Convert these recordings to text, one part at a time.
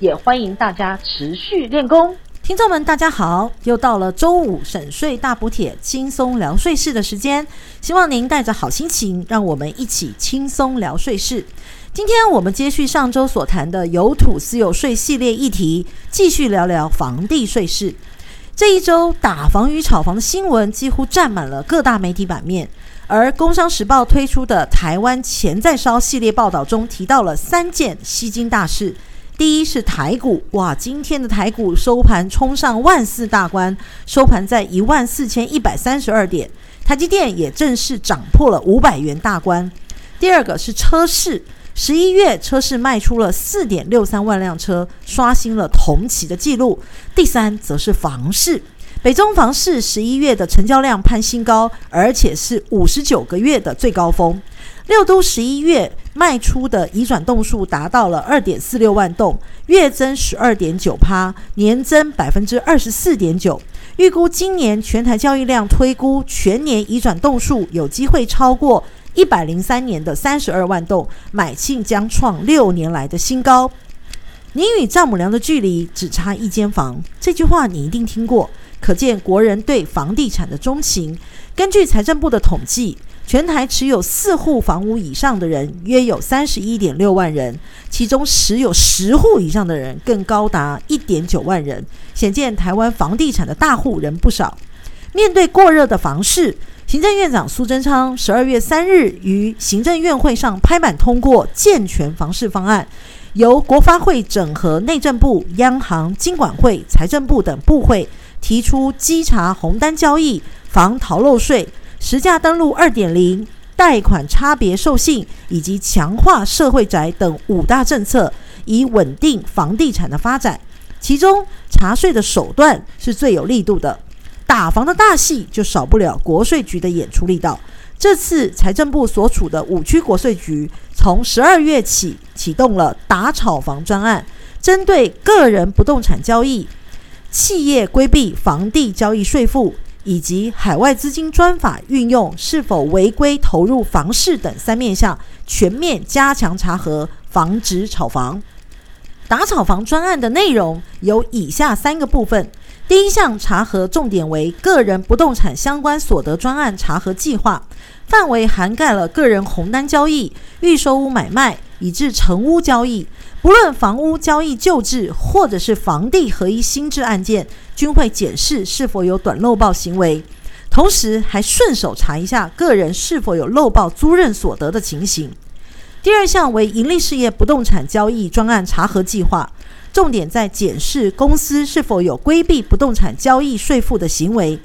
也欢迎大家持续练功。听众们，大家好，又到了周五省税大补帖，轻松聊税事的时间。希望您带着好心情，让我们一起轻松聊税事。今天我们接续上周所谈的有土私有税系列议题，继续聊聊房地税事。这一周打房与炒房的新闻几乎占满了各大媒体版面。而《工商时报》推出的“台湾钱在烧”系列报道中提到了三件吸金大事。第一是台股，哇，今天的台股收盘冲上万四大关，收盘在一万四千一百三十二点，台积电也正式涨破了五百元大关。第二个是车市，十一月车市卖出了四点六三万辆车，刷新了同期的记录。第三则是房市。北中房市十一月的成交量攀新高，而且是五十九个月的最高峰。六都十一月卖出的移转栋数达到了二点四六万栋，月增十二点九趴，年增百分之二十四点九。预估今年全台交易量推估全年移转栋数有机会超过一百零三年的三十二万栋，买气将创六年来的新高。你与丈母娘的距离只差一间房，这句话你一定听过。可见国人对房地产的钟情。根据财政部的统计，全台持有四户房屋以上的人约有三十一点六万人，其中持有十户以上的人更高达一点九万人。显见台湾房地产的大户人不少。面对过热的房市，行政院长苏贞昌十二月三日于行政院会上拍板通过健全房市方案，由国发会整合内政部、央行、金管会、财政部等部会。提出稽查红单交易、防逃漏税、实价登录二点零、贷款差别授信以及强化社会宅等五大政策，以稳定房地产的发展。其中查税的手段是最有力度的，打房的大戏就少不了国税局的演出力道。这次财政部所处的五区国税局，从十二月起启动了打炒房专案，针对个人不动产交易。企业规避房地交易税负，以及海外资金专法运用是否违规投入房市等三面向，全面加强查核，防止炒房。打炒房专案的内容有以下三个部分：第一项查核重点为个人不动产相关所得专案查核计划，范围涵盖了个人红单交易、预售屋买卖，以至成屋交易。不论房屋交易旧制，或者是房地合一新制案件，均会检视是否有短漏报行为，同时还顺手查一下个人是否有漏报租赁所得的情形。第二项为营利事业不动产交易专案查核计划，重点在检视公司是否有规避不动产交易税负的行为，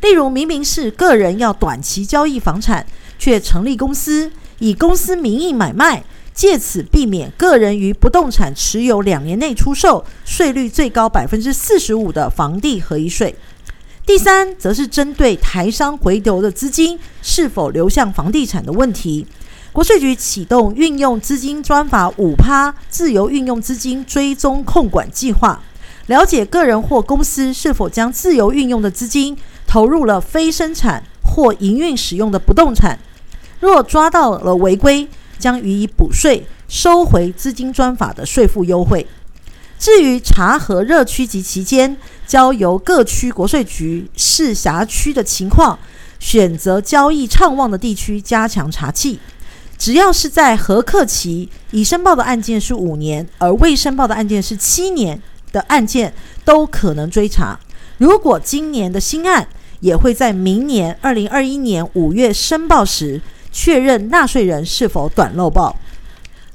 例如明明是个人要短期交易房产，却成立公司，以公司名义买卖。借此避免个人于不动产持有两年内出售，税率最高百分之四十五的房地合一税。第三，则是针对台商回流的资金是否流向房地产的问题，国税局启动运用资金专法五趴自由运用资金追踪控管计划，了解个人或公司是否将自由运用的资金投入了非生产或营运使用的不动产，若抓到了违规。将予以补税，收回资金专法的税负优惠。至于查核热区及期间，交由各区国税局视辖区的情况，选择交易畅旺的地区加强查缉。只要是在核课期已申报的案件是五年，而未申报的案件是七年的案件，都可能追查。如果今年的新案也会在明年二零二一年五月申报时。确认纳税人是否短漏报，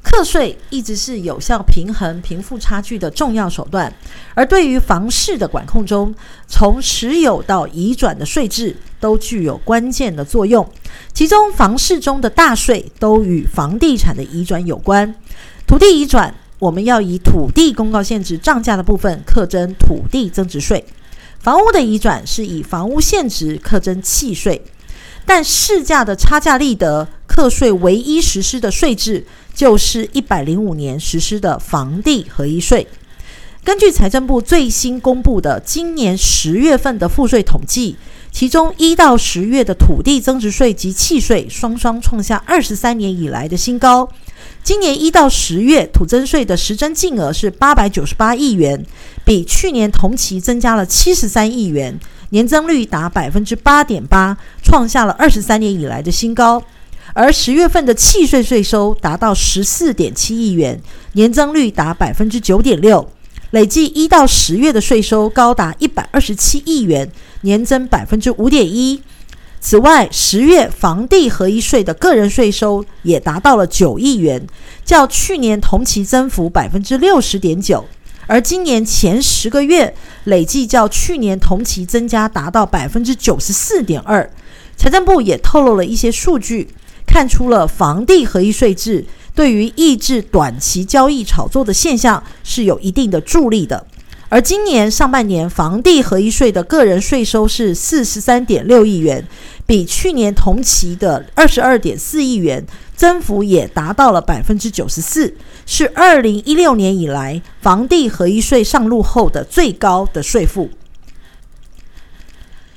课税一直是有效平衡贫富差距的重要手段。而对于房市的管控中，从持有到移转的税制都具有关键的作用。其中，房市中的大税都与房地产的移转有关，土地移转、我们要以土地公告现值涨价的部分课征土地增值税；房屋的移转是以房屋现值课征契税。但市价的差价利得课税唯一实施的税制，就是一百零五年实施的房地合一税。根据财政部最新公布的今年十月份的赋税统计，其中一到十月的土地增值税及契税双双创下二十三年以来的新高。今年一到十月，土增税的实征净额是八百九十八亿元，比去年同期增加了七十三亿元，年增率达百分之八点八，创下了二十三年以来的新高。而十月份的契税税收达到十四点七亿元，年增率达百分之九点六，累计一到十月的税收高达一百二十七亿元，年增百分之五点一。此外，十月房地合一税的个人税收也达到了九亿元，较去年同期增幅百分之六十点九，而今年前十个月累计较去年同期增加达到百分之九十四点二。财政部也透露了一些数据，看出了房地合一税制对于抑制短期交易炒作的现象是有一定的助力的。而今年上半年房地合一税的个人税收是四十三点六亿元，比去年同期的二十二点四亿元增幅也达到了百分之九十四，是二零一六年以来房地合一税上路后的最高的税负。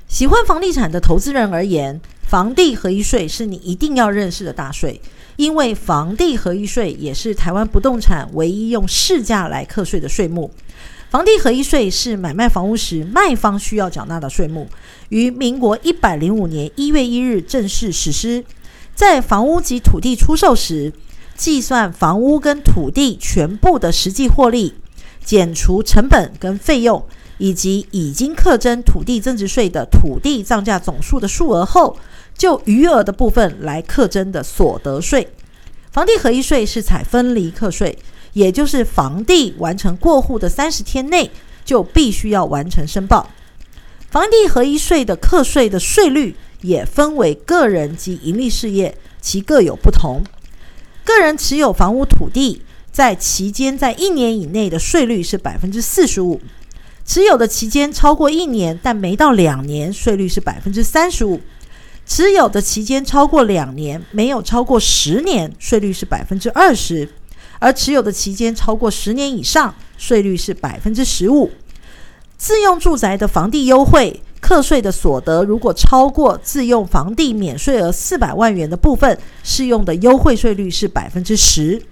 喜欢房地产的投资人而言，房地合一税是你一定要认识的大税，因为房地合一税也是台湾不动产唯一用市价来课税的税目。房地合一税是买卖房屋时卖方需要缴纳的税目，于民国一百零五年一月一日正式实施。在房屋及土地出售时，计算房屋跟土地全部的实际获利，减除成本跟费用，以及已经课征土地增值税的土地涨价总数的数额后，就余额的部分来课征的所得税。房地合一税是采分离课税。也就是房地完成过户的三十天内，就必须要完成申报。房地合一税的课税的税率也分为个人及营利事业，其各有不同。个人持有房屋土地，在期间在一年以内的税率是百分之四十五；持有的期间超过一年但没到两年，税率是百分之三十五；持有的期间超过两年，没有超过十年，税率是百分之二十。而持有的期间超过十年以上，税率是百分之十五。自用住宅的房地优惠课税的所得，如果超过自用房地免税额四百万元的部分，适用的优惠税率是百分之十。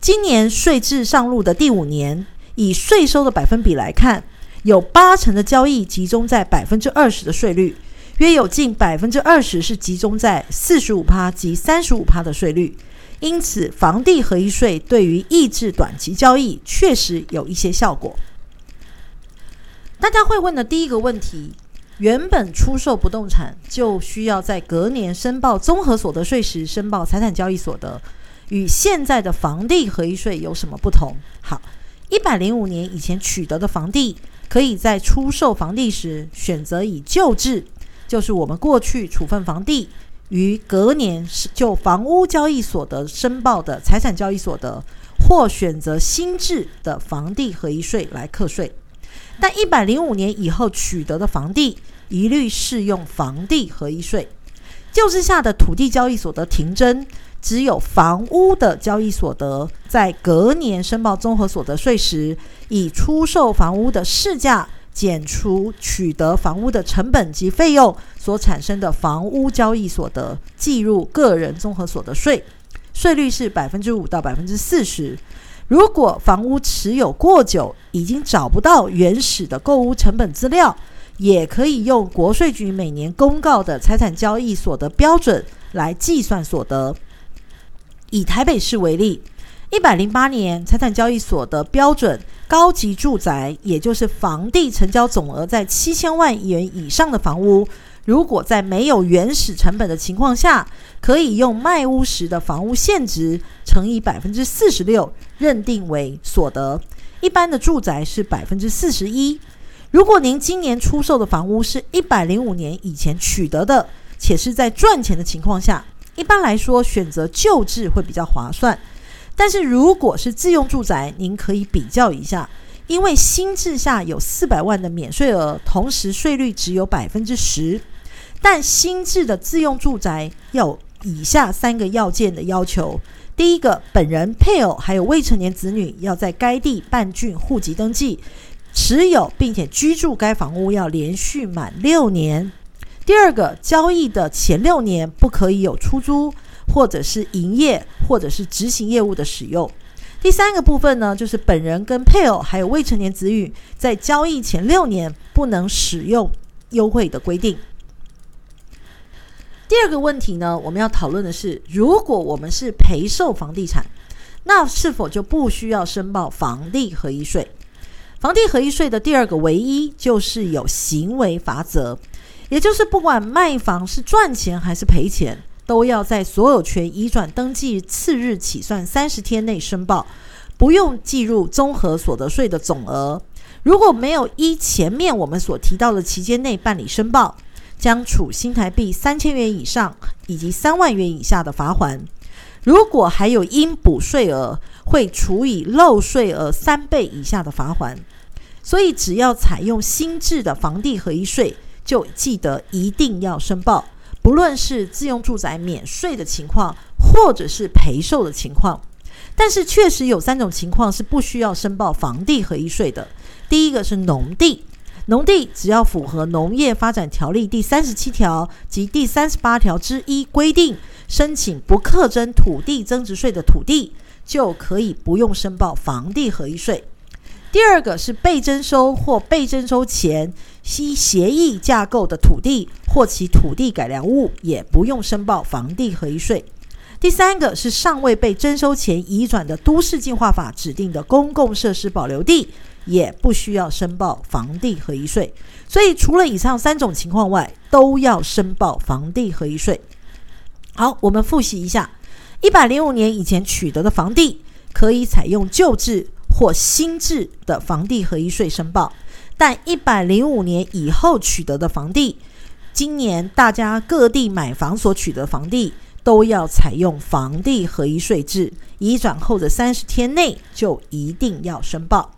今年税制上路的第五年，以税收的百分比来看，有八成的交易集中在百分之二十的税率，约有近百分之二十是集中在四十五趴及三十五趴的税率。因此，房地合一税对于抑制短期交易确实有一些效果。大家会问的第一个问题：原本出售不动产就需要在隔年申报综合所得税时申报财产交易所得，与现在的房地合一税有什么不同？好，一百零五年以前取得的房地，可以在出售房地时选择以旧制，就是我们过去处分房地。于隔年是就房屋交易所得申报的财产交易所得，或选择新制的房地合一税来课税。但一百零五年以后取得的房地，一律适用房地合一税。旧制下的土地交易所得停征，只有房屋的交易所得，在隔年申报综合所得税时，以出售房屋的市价。减除取得房屋的成本及费用所产生的房屋交易所得，计入个人综合所得税，税率是百分之五到百分之四十。如果房屋持有过久，已经找不到原始的购屋成本资料，也可以用国税局每年公告的财产交易所得标准来计算所得。以台北市为例。一百零八年财产交易所的标准，高级住宅，也就是房地成交总额在七千万元以上的房屋，如果在没有原始成本的情况下，可以用卖屋时的房屋现值乘以百分之四十六，认定为所得。一般的住宅是百分之四十一。如果您今年出售的房屋是一百零五年以前取得的，且是在赚钱的情况下，一般来说选择旧制会比较划算。但是如果是自用住宅，您可以比较一下，因为新制下有四百万的免税额，同时税率只有百分之十，但新制的自用住宅要有以下三个要件的要求：第一个，本人、配偶还有未成年子女要在该地办竣户籍登记，持有并且居住该房屋要连续满六年；第二个，交易的前六年不可以有出租。或者是营业，或者是执行业务的使用。第三个部分呢，就是本人跟配偶还有未成年子女在交易前六年不能使用优惠的规定。第二个问题呢，我们要讨论的是，如果我们是赔售房地产，那是否就不需要申报房地合一税？房地合一税的第二个唯一就是有行为法则，也就是不管卖房是赚钱还是赔钱。都要在所有权移转登记次日起算三十天内申报，不用计入综合所得税的总额。如果没有依前面我们所提到的期间内办理申报，将处新台币三千元以上以及三万元以下的罚锾。如果还有应补税额，会处以漏税额三倍以下的罚锾。所以，只要采用新制的房地合一税，就记得一定要申报。不论是自用住宅免税的情况，或者是赔售的情况，但是确实有三种情况是不需要申报房地合一税的。第一个是农地，农地只要符合农业发展条例第三十七条及第三十八条之一规定，申请不课征土地增值税的土地，就可以不用申报房地合一税。第二个是被征收或被征收前依协议架构的土地或其土地改良物，也不用申报房地合一税。第三个是尚未被征收前移转的都市计划法指定的公共设施保留地，也不需要申报房地合一税。所以除了以上三种情况外，都要申报房地合一税。好，我们复习一下：一百零五年以前取得的房地，可以采用旧制。或新制的房地合一税申报，但一百零五年以后取得的房地，今年大家各地买房所取得房地都要采用房地合一税制，移转后的三十天内就一定要申报。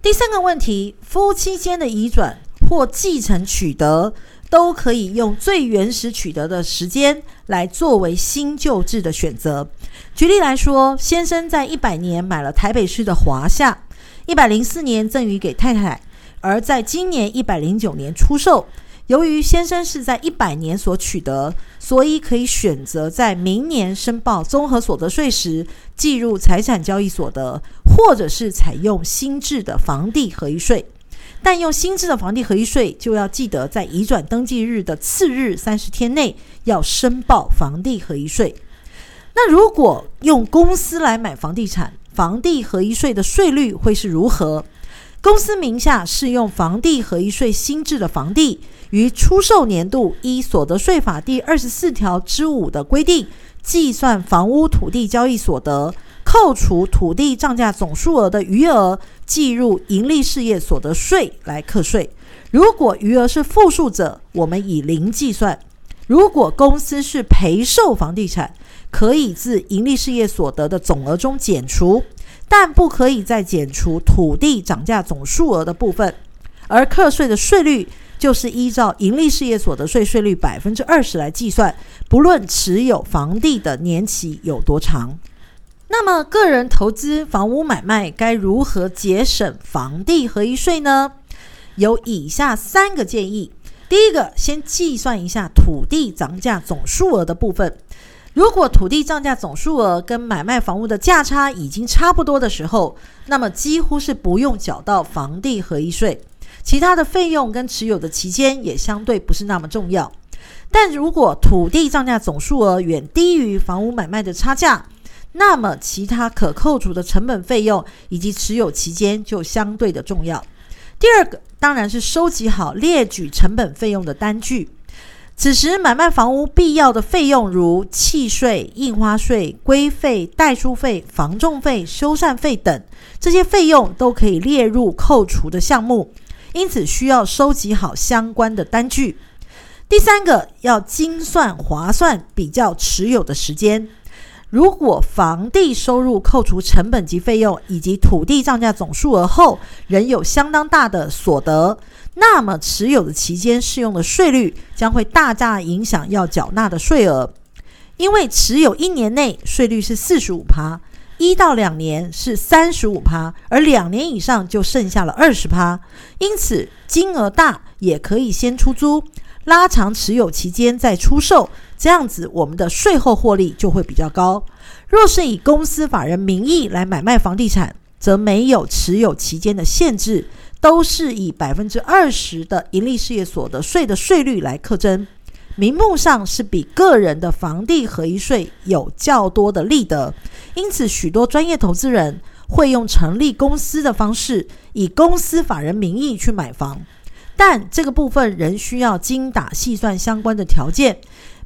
第三个问题，夫妻间的移转或继承取得，都可以用最原始取得的时间来作为新旧制的选择。举例来说，先生在一百年买了台北市的华夏，一百零四年赠予给太太，而在今年一百零九年出售。由于先生是在一百年所取得，所以可以选择在明年申报综合所得税时计入财产交易所得，或者是采用新制的房地合一税。但用新制的房地合一税，就要记得在移转登记日的次日三十天内要申报房地合一税。那如果用公司来买房地产，房地合一税的税率会是如何？公司名下适用房地合一税新制的房地，于出售年度依所得税法第二十四条之五的规定，计算房屋土地交易所得。扣除土地涨价总数额的余额，计入营利事业所得税来课税。如果余额是负数者，我们以零计算。如果公司是赔售房地产，可以自盈利事业所得的总额中减除，但不可以再减除土地涨价总数额的部分。而课税的税率就是依照盈利事业所得税税率百分之二十来计算，不论持有房地的年期有多长。那么，个人投资房屋买卖该如何节省房地合一税呢？有以下三个建议。第一个，先计算一下土地涨价总数额的部分。如果土地涨价总数额跟买卖房屋的价差已经差不多的时候，那么几乎是不用缴到房地合一税。其他的费用跟持有的期间也相对不是那么重要。但如果土地涨价总数额远低于房屋买卖的差价，那么，其他可扣除的成本费用以及持有期间就相对的重要。第二个，当然是收集好列举成本费用的单据。此时买卖房屋必要的费用，如契税、印花税、规费、代书费、房仲费、修缮费等，这些费用都可以列入扣除的项目。因此，需要收集好相关的单据。第三个，要精算划算比较持有的时间。如果房地收入扣除成本及费用以及土地涨价总数额后，仍有相当大的所得，那么持有的期间适用的税率将会大大影响要缴纳的税额。因为持有一年内税率是四十五趴，一到两年是三十五趴，而两年以上就剩下了二十趴。因此，金额大也可以先出租，拉长持有期间再出售，这样子我们的税后获利就会比较高。若是以公司法人名义来买卖房地产，则没有持有期间的限制，都是以百分之二十的盈利事业所得税的税率来课征。名目上是比个人的房地合一税有较多的利得，因此许多专业投资人会用成立公司的方式，以公司法人名义去买房。但这个部分仍需要精打细算相关的条件，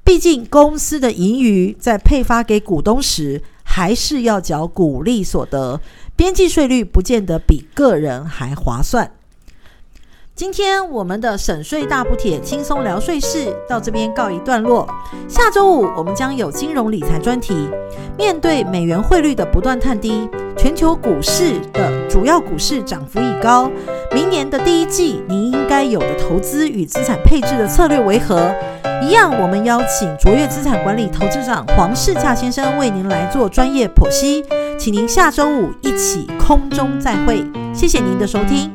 毕竟公司的盈余在配发给股东时，还是要缴股利所得，边际税率不见得比个人还划算。今天我们的省税大补帖轻松聊税事到这边告一段落。下周五我们将有金融理财专题。面对美元汇率的不断探低，全球股市的主要股市涨幅已高，明年的第一季您应该有的投资与资产配置的策略为何？一样，我们邀请卓越资产管理投资长黄世洽先生为您来做专业剖析，请您下周五一起空中再会。谢谢您的收听。